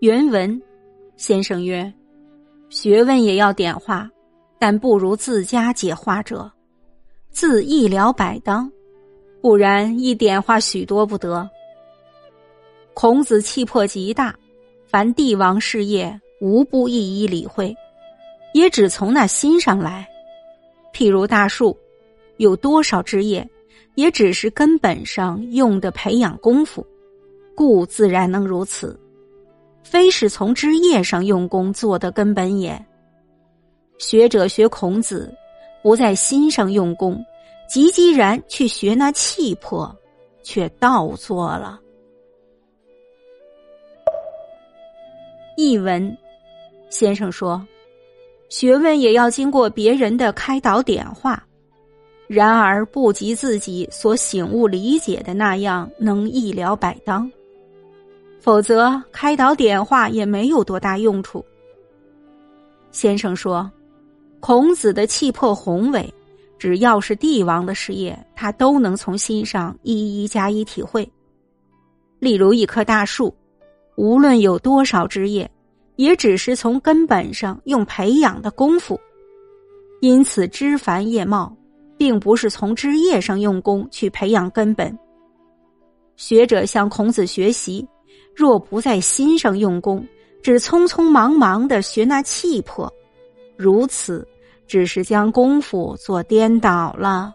原文，先生曰：“学问也要点化，但不如自家解化者。自一了百当，不然一点化许多不得。”孔子气魄极大，凡帝王事业，无不一一理会，也只从那心上来。譬如大树，有多少枝叶，也只是根本上用的培养功夫，故自然能如此。非是从枝叶上用功做的根本也。学者学孔子，不在心上用功，急急然去学那气魄，却倒做了。译文，先生说。学问也要经过别人的开导点化，然而不及自己所醒悟理解的那样能一了百当，否则开导点化也没有多大用处。先生说，孔子的气魄宏伟，只要是帝王的事业，他都能从心上一一加以体会。例如一棵大树，无论有多少枝叶。也只是从根本上用培养的功夫，因此枝繁叶茂，并不是从枝叶上用功去培养根本。学者向孔子学习，若不在心上用功，只匆匆忙忙的学那气魄，如此只是将功夫做颠倒了。